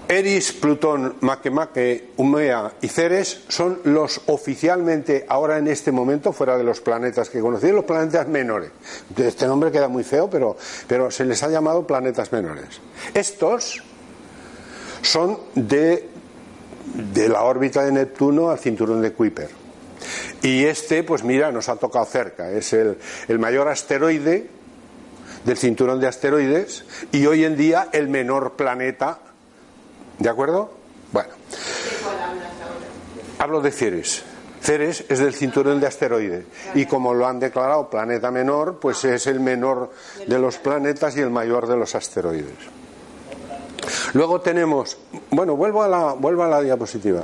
Eris, Plutón, Makemake, Umea y Ceres son los oficialmente, ahora en este momento, fuera de los planetas que conocí, los planetas menores. Este nombre queda muy feo, pero, pero se les ha llamado planetas menores. Estos son de, de la órbita de Neptuno al cinturón de Kuiper. Y este, pues mira, nos ha tocado cerca. Es el, el mayor asteroide del cinturón de asteroides y hoy en día el menor planeta. ¿De acuerdo? Bueno. Hablo de Ceres. Ceres es del cinturón de asteroides y como lo han declarado planeta menor, pues es el menor de los planetas y el mayor de los asteroides. Luego tenemos, bueno, vuelvo a la, vuelvo a la diapositiva.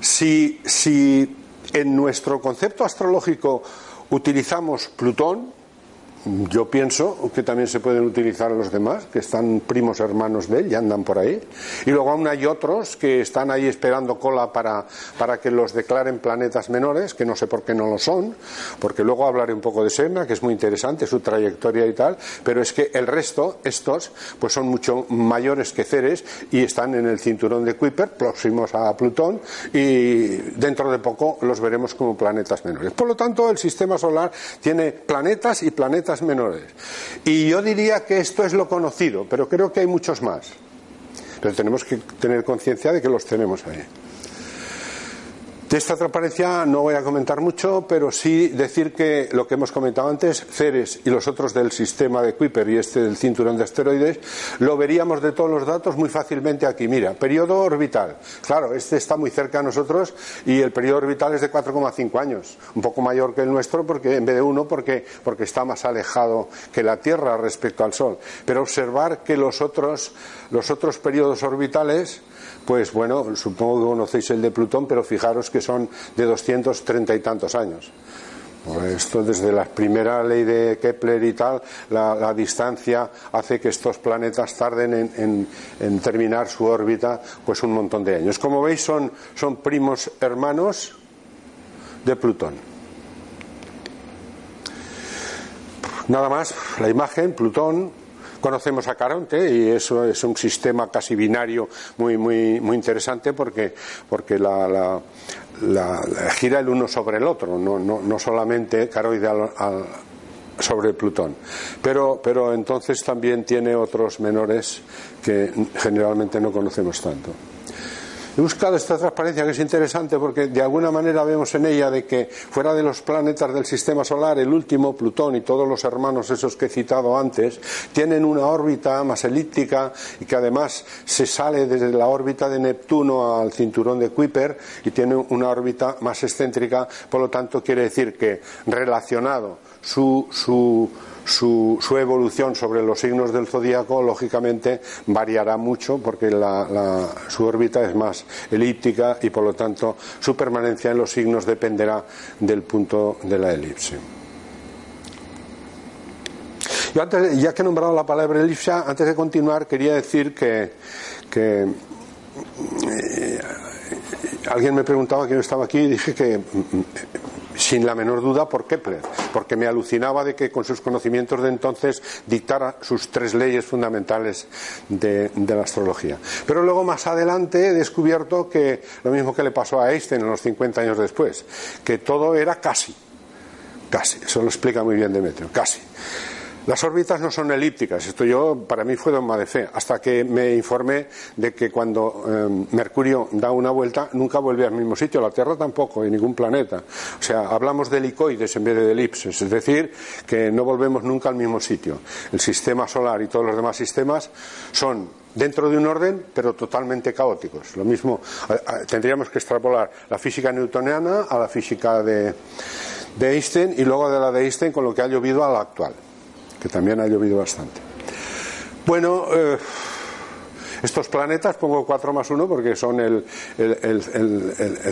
Si, si en nuestro concepto astrológico utilizamos Plutón, yo pienso que también se pueden utilizar los demás, que están primos hermanos de él y andan por ahí. Y luego aún hay otros que están ahí esperando cola para, para que los declaren planetas menores, que no sé por qué no lo son, porque luego hablaré un poco de Semna, que es muy interesante, su trayectoria y tal, pero es que el resto, estos, pues son mucho mayores que Ceres y están en el cinturón de Kuiper, próximos a Plutón, y dentro de poco los veremos como planetas menores. Por lo tanto, el sistema solar tiene planetas y planetas menores. Y yo diría que esto es lo conocido, pero creo que hay muchos más. Pero tenemos que tener conciencia de que los tenemos ahí. De esta transparencia no voy a comentar mucho, pero sí decir que lo que hemos comentado antes, Ceres y los otros del sistema de Kuiper y este del cinturón de asteroides, lo veríamos de todos los datos muy fácilmente aquí. Mira, periodo orbital. Claro, este está muy cerca a nosotros y el periodo orbital es de 4,5 años, un poco mayor que el nuestro porque en vez de uno porque, porque está más alejado que la Tierra respecto al Sol. Pero observar que los otros, los otros periodos orbitales pues bueno, supongo que conocéis el de Plutón, pero fijaros que son de 230 y tantos años. Esto desde la primera ley de Kepler y tal, la, distancia hace que estos planetas tarden en, terminar su órbita pues un montón de años. Como veis son, son primos hermanos de Plutón. Nada más, la imagen, Plutón, Conocemos a Caronte y eso es un sistema casi binario muy, muy, muy interesante porque, porque la, gira el uno sobre el otro, no, no, no solamente Caroide sobre Plutón. Pero, pero entonces también tiene otros menores que generalmente no conocemos tanto. He buscado esta transparencia que es interesante porque de alguna manera vemos en ella de que fuera de los planetas del sistema solar, el último, Plutón y todos los hermanos esos que he citado antes, tienen una órbita más elíptica y que además se sale desde la órbita de Neptuno al cinturón de Kuiper y tiene una órbita más excéntrica, por lo tanto quiere decir que relacionado su, su su, evolución sobre los signos del zodíaco, lógicamente, variará mucho porque su órbita es más elíptica y, por lo tanto, su permanencia en los signos dependerá del punto de la elipse. Yo antes, ya que he nombrado la palabra elipse, antes de continuar, quería decir que, eh, alguien me preguntaba que yo estaba aquí y dije que sin la menor duda por Kepler, porque me alucinaba de que con sus conocimientos de entonces dictara sus tres leyes fundamentales de, la astrología. Pero luego más adelante he descubierto que lo mismo que le pasó a Einstein unos 50 años después, que todo era casi, casi, eso lo explica muy bien Demetrio, casi. Las órbitas no son elípticas, esto yo para mí fue dogma de fe, hasta que me informé de que cuando eh, Mercurio da una vuelta nunca vuelve al mismo sitio, la Tierra tampoco, y ningún planeta. O sea, hablamos de helicoides en vez de elipses, es decir, que no volvemos nunca al mismo sitio. El sistema solar y todos los demás sistemas son dentro de un orden, pero totalmente caóticos. Lo mismo, tendríamos que extrapolar la física newtoniana a la física de, de Einstein y luego de la de Einstein con lo que ha llovido a la actual que también ha llovido bastante. Bueno, eh, estos planetas, pongo 4 más 1 porque son el,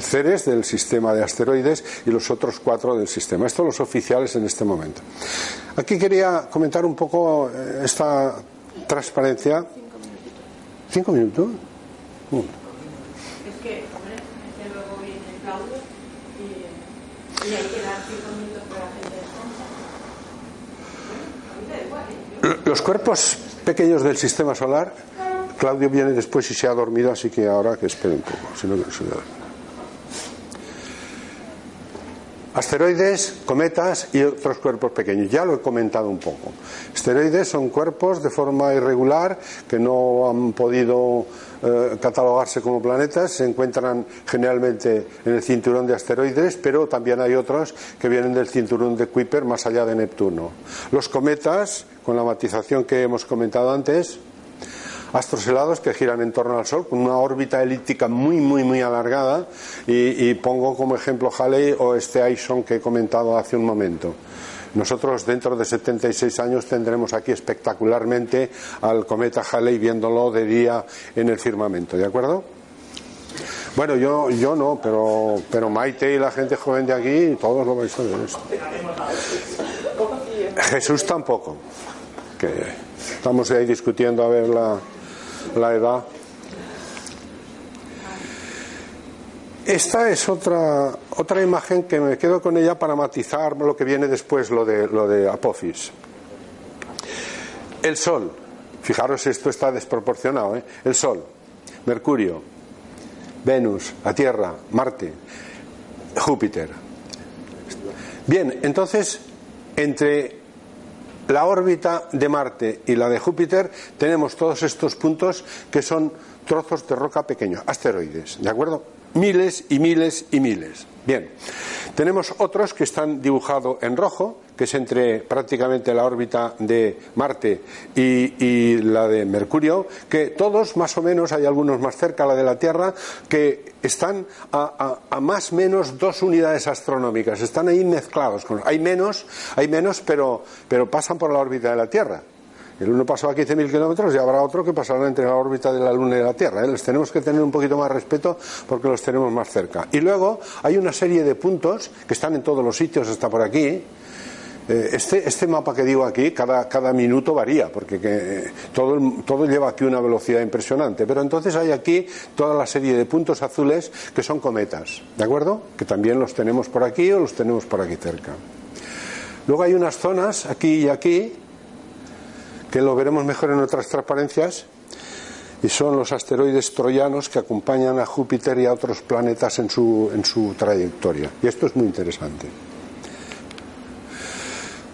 Ceres del sistema de asteroides y los otros cuatro del sistema. Estos los oficiales en este momento. Aquí quería comentar un poco eh, esta transparencia. ¿Cinco minutos? Uh. Los cuerpos pequeños del sistema solar, Claudio viene después y se ha dormido, así que ahora que espere un poco, si no, se Asteroides, cometas y otros cuerpos pequeños. Ya lo he comentado un poco. Asteroides son cuerpos de forma irregular que no han podido eh, catalogarse como planetas. Se encuentran generalmente en el cinturón de asteroides, pero también hay otros que vienen del cinturón de Kuiper más allá de Neptuno. Los cometas, con la matización que hemos comentado antes, astros helados que giran en torno al Sol con una órbita elíptica muy, muy, muy alargada y, pongo como ejemplo Halley o este Ison que he comentado hace un momento. Nosotros dentro de 76 años tendremos aquí espectacularmente al cometa Halley viéndolo de día en el firmamento, ¿de acuerdo? Bueno, yo, yo no, pero, pero Maite y la gente joven de aquí, todos lo vais a ver esto. Jesús tampoco. Que estamos ahí discutiendo a ver la, la edad. Esta es otra, otra imagen que me quedo con ella para matizar lo que viene después, lo de, lo de Apophis. El Sol, fijaros, esto está desproporcionado, ¿eh? el Sol, Mercurio, Venus, la Tierra, Marte, Júpiter. Bien, entonces, entre la órbita de Marte y la de Júpiter tenemos todos estos puntos que son trozos de roca pequeños, asteroides, ¿de acuerdo? Miles y miles y miles. Bien, tenemos otros que están dibujados en rojo, que es entre prácticamente la órbita de Marte y, la de Mercurio, que todos más o menos, hay algunos más cerca, la de la Tierra, que están a, más o menos dos unidades astronómicas, están ahí mezclados. Hay menos, hay menos, pero, pero pasan por la órbita de la Tierra. El uno pasó a 15.000 kilómetros y habrá otro que pasará entre la órbita de la Luna y la Tierra. ¿eh? Les tenemos que tener un poquito más respeto porque los tenemos más cerca. Y luego hay una serie de puntos que están en todos los sitios, hasta por aquí. Eh, este, este, mapa que digo aquí, cada, minuto varía, porque que, todo, todo lleva aquí una velocidad impresionante. Pero entonces hay aquí toda la serie de puntos azules que son cometas, ¿de acuerdo? Que también los tenemos por aquí o los tenemos por aquí cerca. Luego hay unas zonas, aquí y aquí, que lo veremos mejor en otras transparencias, y son los asteroides troyanos que acompañan a Júpiter y a otros planetas en su, en su trayectoria. Y esto es muy interesante.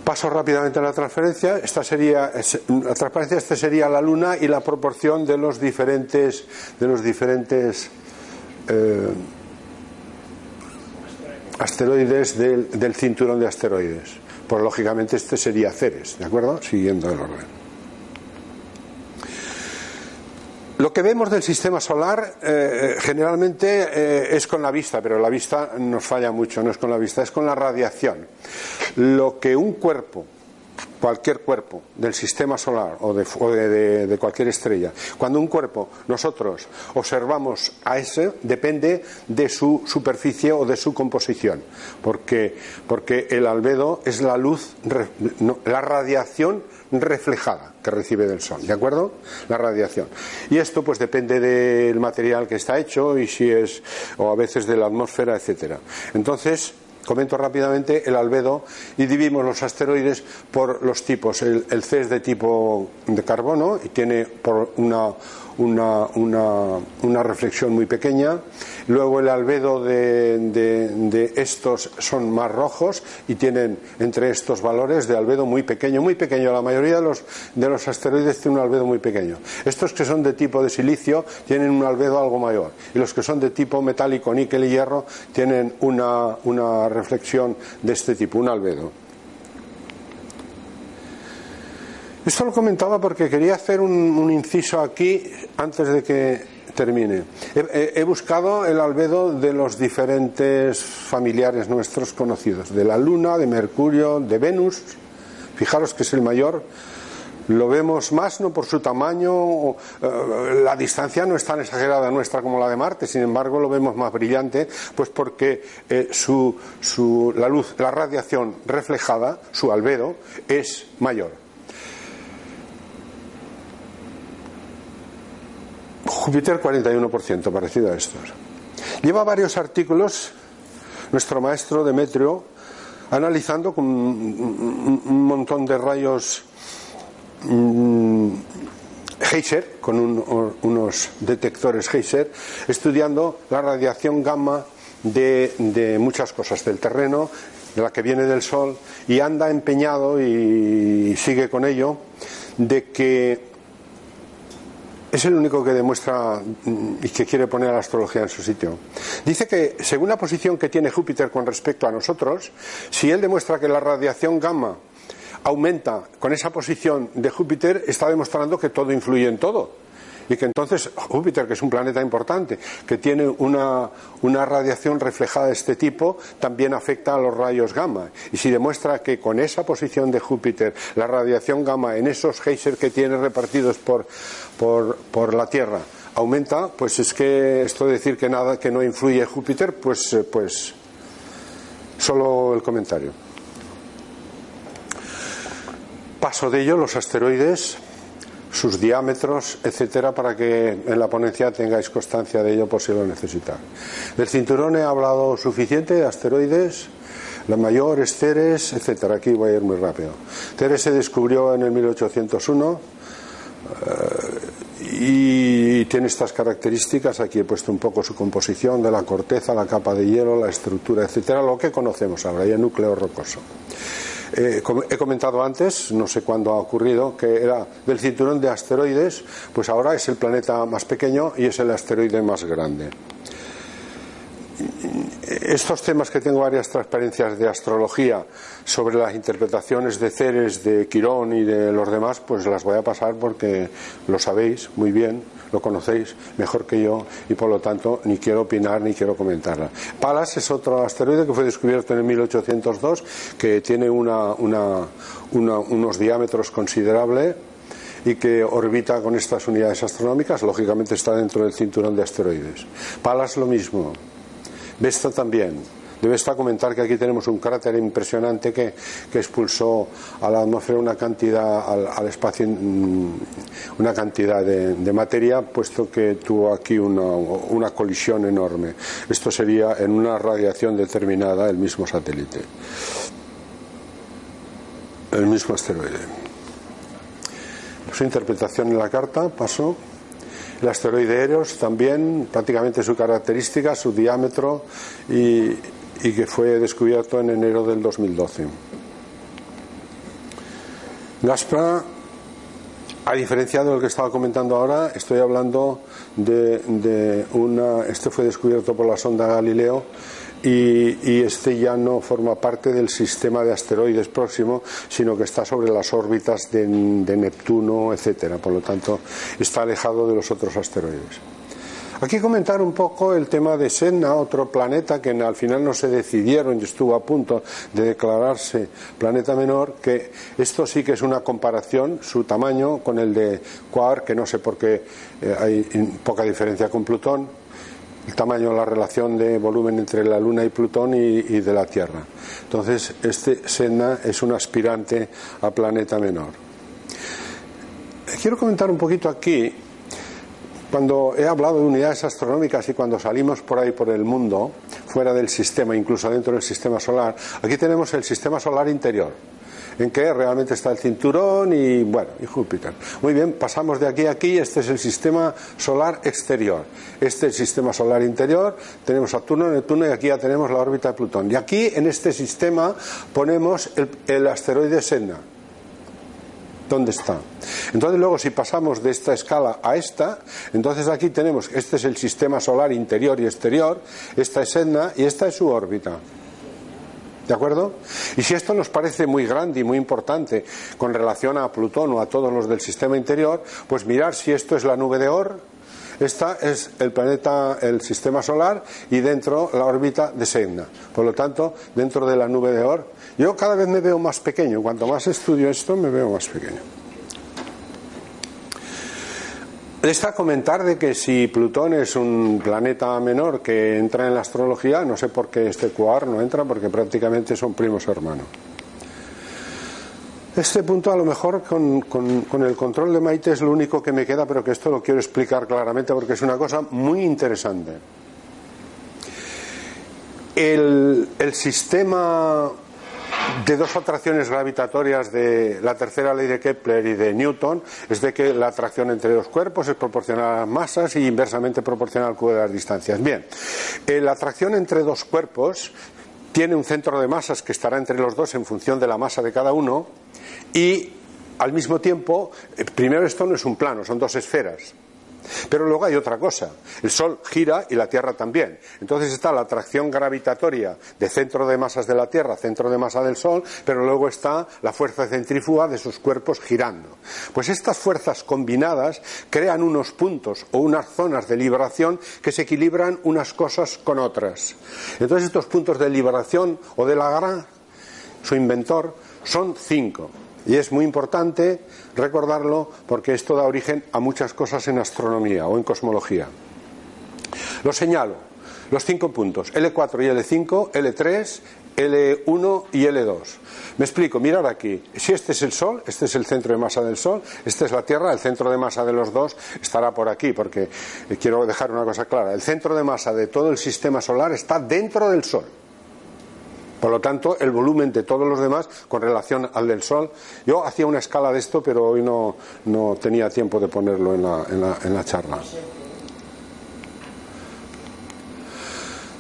Paso rápidamente a la transferencia. Esta sería, la transparencia esta sería la Luna y la proporción de los diferentes, de los diferentes eh, asteroides del, del cinturón de asteroides. Pues lógicamente este sería Ceres, ¿de acuerdo? Siguiendo el orden. Lo que vemos del sistema solar eh, generalmente eh, es con la vista, pero la vista nos falla mucho, no es con la vista, es con la radiación. Lo que un cuerpo, cualquier cuerpo del sistema solar o, de, cualquier estrella, cuando un cuerpo nosotros observamos a ese, depende de su superficie o de su composición, porque, porque el albedo es la luz, la radiación reflejada que recibe del sol, ¿de acuerdo? La radiación. Y esto pues depende del material que está hecho y si es o a veces de la atmósfera, etcétera. Entonces, comento rápidamente el albedo y dividimos los asteroides por los tipos. El, el C es de tipo de carbono y tiene por una una, una, una reflexión muy pequeña. Luego el albedo de, de, estos son más rojos y tienen entre estos valores de albedo muy pequeño, muy pequeño. La mayoría de los, de los asteroides tienen un albedo muy pequeño. Estos que son de tipo de silicio tienen un albedo algo mayor. Y los que son de tipo metálico, níquel y hierro, tienen una, una reflexión de este tipo, un albedo. Esto lo comentaba porque quería hacer un, inciso aquí antes de que termine. He, buscado el albedo de los diferentes familiares nuestros conocidos, de la Luna, de Mercurio, de Venus. Fijaros que es el mayor. Lo vemos más no por su tamaño, eh, la distancia no es tan exagerada nuestra como la de Marte, sin embargo lo vemos más brillante, pues porque eh, su, la luz, la radiación reflejada, su albedo, es mayor. Júpiter 41%, parecido a estos. Lleva varios artículos nuestro maestro Demetrio analizando con un montón de rayos mm, Geyser, con unos detectores Geyser, estudiando la radiación gamma de, muchas cosas, del terreno, de la que viene del Sol, y anda empeñado y sigue con ello, de que es el único que demuestra mm, y que quiere poner a la astrología en su sitio. Dice que, según la posición que tiene Júpiter con respecto a nosotros, si él demuestra que la radiación gamma aumenta con esa posición de Júpiter, está demostrando que todo influye en todo. Y que entonces Júpiter, que es un planeta importante, que tiene una, una, radiación reflejada de este tipo, también afecta a los rayos gamma. Y si demuestra que con esa posición de Júpiter, la radiación gamma en esos geysers que tiene repartidos por, por, por la Tierra aumenta, pues es que esto de decir que nada, que no influye Júpiter, pues, eh, pues solo el comentario. Paso de ello, los asteroides sus diámetros, etcétera, para que en la ponencia tengáis constancia de ello por si lo necesitáis. Del cinturón he hablado suficiente, asteroides, la mayor es Ceres, etcétera. Aquí voy a ir muy rápido. Ceres se descubrió en el 1801 eh, y tiene estas características. Aquí he puesto un poco su composición de la corteza, la capa de hielo, la estructura, etcétera, lo que conocemos ahora, y el núcleo rocoso. Eh, he comentado antes, no sé cuándo ha ocurrido, que era del cinturón de asteroides, pues ahora es el planeta más pequeño y es el asteroide más grande. Estos temas que tengo varias transparencias de astrología sobre las interpretaciones de Ceres, de Quirón y de los demás, pues las voy a pasar porque lo sabéis muy bien lo conocéis mejor que yo y por lo tanto ni quiero opinar ni quiero comentarla. Palas es otro asteroide que fue descubierto en el 1802 que tiene unos diámetros considerables y que orbita con estas unidades astronómicas, lógicamente está dentro del cinturón de asteroides. Palas lo mismo. Vesta también. Estar comentar que aquí tenemos un cráter impresionante que, expulsó a la atmósfera una cantidad, al, espacio, mm, una cantidad de, materia, puesto que tuvo aquí una, una colisión enorme. Esto sería en una radiación determinada el mismo satélite, el mismo asteroide. Su interpretación en la carta pasó. El asteroide Eros también, prácticamente su característica, su diámetro y, que fue descubierto en enero del 2012. Gaspra, a diferencia de lo que estaba comentando ahora, estoy hablando de, una. Este fue descubierto por la sonda Galileo y, este ya no forma parte del sistema de asteroides próximo, sino que está sobre las órbitas de, Neptuno, etcétera. Por lo tanto, está alejado de los otros asteroides. Aquí comentar un poco el tema de Senna, otro planeta que al final no se decidieron y estuvo a punto de declararse planeta menor, que esto sí que es una comparación, su tamaño con el de Quar, que no sé por qué eh, hay poca diferencia con Plutón, el tamaño, la relación de volumen entre la Luna y Plutón y, de la Tierra. Entonces, este Senna es un aspirante a planeta menor. Quiero comentar un poquito aquí cuando he hablado de unidades astronómicas y cuando salimos por ahí por el mundo, fuera del sistema, incluso dentro del sistema solar, aquí tenemos el sistema solar interior, en que realmente está el cinturón y bueno, y Júpiter. Muy bien, pasamos de aquí a aquí, este es el sistema solar exterior. Este es el sistema solar interior, tenemos Saturno, Neptuno y aquí ya tenemos la órbita de Plutón. Y aquí en este sistema ponemos el, el asteroide Senna ¿Dónde está? Entonces luego si pasamos de esta escala a esta, entonces aquí tenemos, este es el sistema solar interior y exterior, esta es Etna y esta es su órbita. ¿De acuerdo? Y si esto nos parece muy grande y muy importante con relación a Plutón o a todos los del sistema interior, pues mirar si esto es la nube de Or, esta es el planeta, el sistema solar y dentro la órbita de Sedna. Por lo tanto, dentro de la nube de Or, yo cada vez me veo más pequeño. Cuanto más estudio esto, me veo más pequeño. Está comentar de que si Plutón es un planeta menor que entra en la astrología, no sé por qué este Cuar no entra, porque prácticamente son primos hermanos. Este punto a lo mejor con, el control de Maite es lo único que me queda, pero que esto lo quiero explicar claramente porque es una cosa muy interesante. El sistema de dos atracciones gravitatorias de la tercera ley de Kepler y de Newton es de que la atracción entre dos cuerpos es proporcional a las masas y inversamente proporcional al cubo de las distancias. Bien, eh, la atracción entre dos cuerpos tiene un centro de masas que estará entre los dos en función de la masa de cada uno y al mismo tiempo, eh, primero esto no es un plano, son dos esferas. Pero luego hay otra cosa. El Sol gira y la Tierra también. Entonces está la atracción gravitatoria de centro de masas de la Tierra, centro de masa del Sol, pero luego está la fuerza centrífuga de sus cuerpos girando. Pues estas fuerzas combinadas crean unos puntos o unas zonas de liberación que se equilibran unas cosas con otras. Entonces estos puntos de liberación o de la gran, su inventor, son cinco. Y es muy importante recordarlo porque esto da origen a muchas cosas en astronomía o en cosmología. Lo señalo, los cinco puntos, L4 y L5, L3, L1 y L2. Me explico, mirad aquí, si este es el Sol, este es el centro de masa del Sol, esta es la Tierra, el centro de masa de los dos estará por aquí, porque quiero dejar una cosa clara, el centro de masa de todo el sistema solar está dentro del Sol. Por lo tanto, el volumen de todos los demás con relación al del Sol. Yo hacía una escala de esto, pero hoy no, no tenía tiempo de ponerlo en la, en la, en la charla.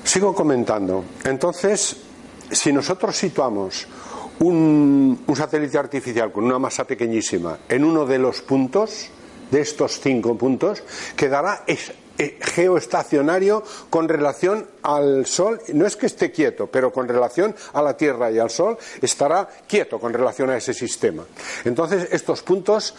Sigo comentando. Entonces, si nosotros situamos un, un, satélite artificial con una masa pequeñísima en uno de los puntos, de estos cinco puntos, quedará geoestacionario con relación al Sol, no es que esté quieto, pero con relación a la Tierra y al Sol estará quieto con relación a ese sistema. Entonces, estos puntos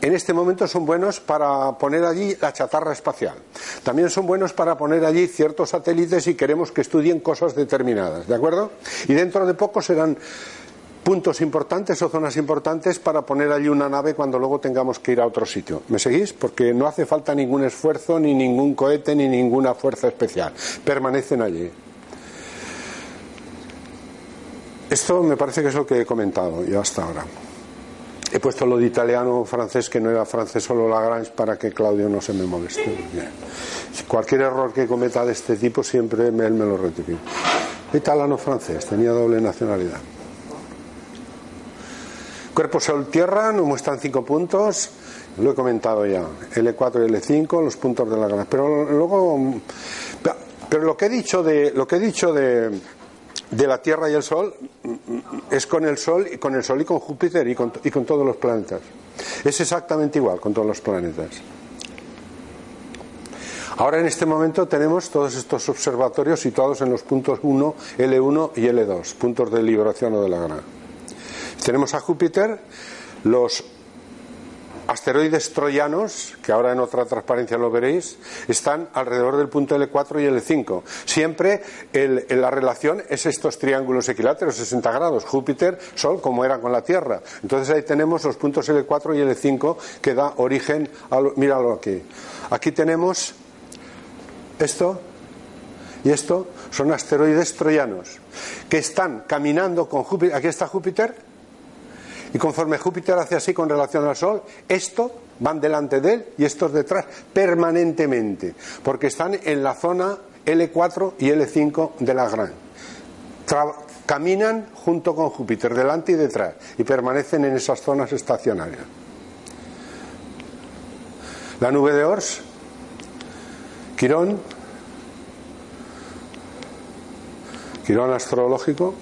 en este momento son buenos para poner allí la chatarra espacial. También son buenos para poner allí ciertos satélites si queremos que estudien cosas determinadas, ¿de acuerdo? Y dentro de poco serán puntos importantes o zonas importantes para poner allí una nave cuando luego tengamos que ir a otro sitio. ¿Me seguís? Porque no hace falta ningún esfuerzo, ni ningún cohete, ni ninguna fuerza especial. Permanecen allí. Esto me parece que es lo que he comentado ya hasta ahora. He puesto lo de italiano o francés, que no era francés solo Lagrange, para que Claudio no se me moleste. Cualquier error que cometa de este tipo siempre él me lo rectifica. Italiano-francés, tenía doble nacionalidad. Cuerpo Sol-Tierra nos muestran cinco puntos, lo he comentado ya, L4 y L5, los puntos de la gran. Pero luego, pero lo que he dicho de, lo que he dicho de, de la Tierra y el Sol es con el Sol y con el Sol y con Júpiter y con, y con todos los planetas. Es exactamente igual con todos los planetas. Ahora en este momento tenemos todos estos observatorios situados en los puntos 1, L1 y L2, puntos de liberación o de la gran. Tenemos a Júpiter, los asteroides troyanos, que ahora en otra transparencia lo veréis, están alrededor del punto L4 y L5. Siempre la relación es estos triángulos equiláteros, 60 grados, Júpiter, Sol, como era con la Tierra. Entonces ahí tenemos los puntos L4 y L5 que da origen a... míralo aquí. Aquí tenemos esto y esto son asteroides troyanos que están caminando con Júpiter. Aquí está Júpiter y conforme Júpiter hace así con relación al Sol, estos van delante de él y estos detrás permanentemente, porque están en la zona L4 y L5 de la Gran. caminan junto con Júpiter, delante y detrás, y permanecen en esas zonas estacionarias. La nube de Ors, Quirón, Quirón astrológico,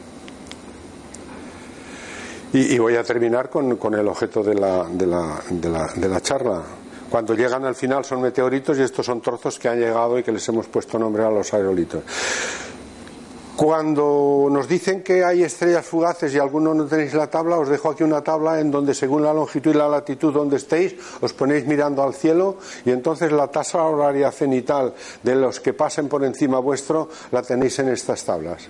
y, voy a terminar con, con el objeto de la, de, la, de, la, de la charla. Cuando llegan al final son meteoritos y estos son trozos que han llegado y que les hemos puesto nombre a los aerolitos. Cuando nos dicen que hay estrellas fugaces y algunos no tenéis la tabla, os dejo aquí una tabla en donde según la longitud y la latitud donde estéis, os ponéis mirando al cielo y entonces la tasa horaria cenital de los que pasen por encima vuestro la tenéis en estas tablas.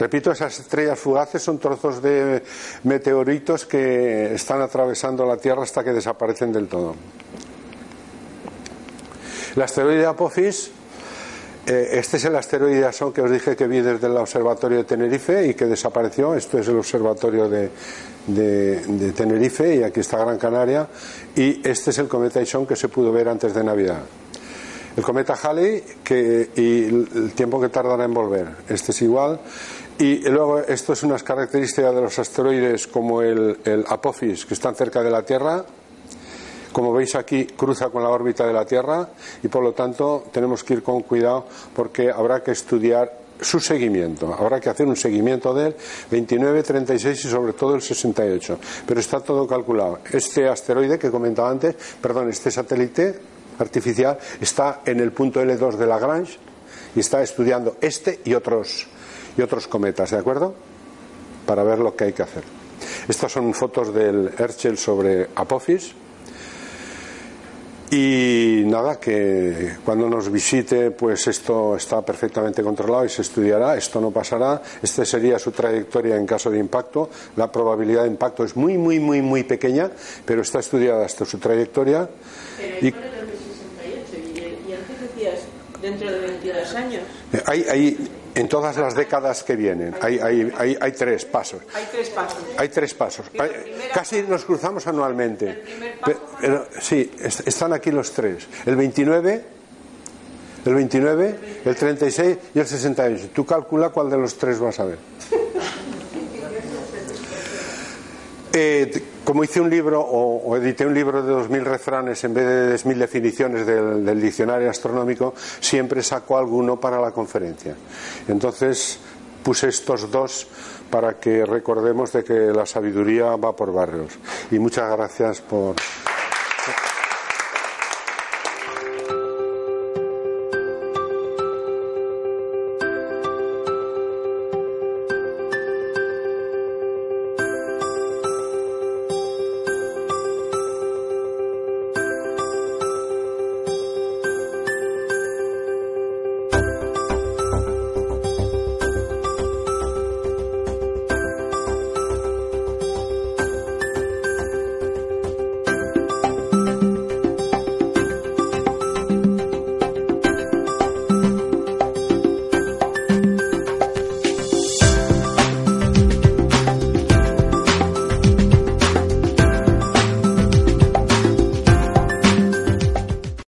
Repito, esas estrellas fugaces son trozos de meteoritos que están atravesando la Tierra hasta que desaparecen del todo. El asteroide Apophis, eh, este es el asteroide Asón que os dije que vi desde el observatorio de Tenerife y que desapareció. Esto es el observatorio de, Tenerife y aquí está Gran Canaria. Y este es el cometa Ison que se pudo ver antes de Navidad. El cometa Halley y el tiempo que tardará en volver. Este es igual. Y luego, esto es unas características de los asteroides como el, el Apophis, que están cerca de la Tierra. Como veis aquí, cruza con la órbita de la Tierra y por lo tanto tenemos que ir con cuidado porque habrá que estudiar su seguimiento. Habrá que hacer un seguimiento del 29, 36 y sobre todo el 68. Pero está todo calculado. Este asteroide que comentaba antes, perdón, este satélite artificial, está en el punto L2 de Lagrange y está estudiando este y otros, y otros cometas, ¿de acuerdo? Para ver lo que hay que hacer. Estas son fotos del Herschel sobre Apophis. Y nada, que cuando nos visite, pues esto está perfectamente controlado y se estudiará, esto no pasará, esta sería su trayectoria en caso de impacto, la probabilidad de impacto es muy, muy, muy, muy pequeña, pero está estudiada hasta su trayectoria. Pero y, y antes decías dentro de 22 años. Hay, hay, en todas las décadas que vienen. Hay, hay, hay, hay tres pasos. Hay tres pasos. Hay tres pasos. Casi nos cruzamos anualmente. Pero, sí, están aquí los tres. El 29, el 29, el 36 y el 68. Tú calcula cuál de los tres vas a ver. Eh, como hice un libro o, edité un libro de 2.000 refranes en vez de 10.000 definiciones del, del, diccionario astronómico, siempre saco alguno para la conferencia. Entonces puse estos dos para que recordemos de que la sabiduría va por barrios. Y muchas gracias por.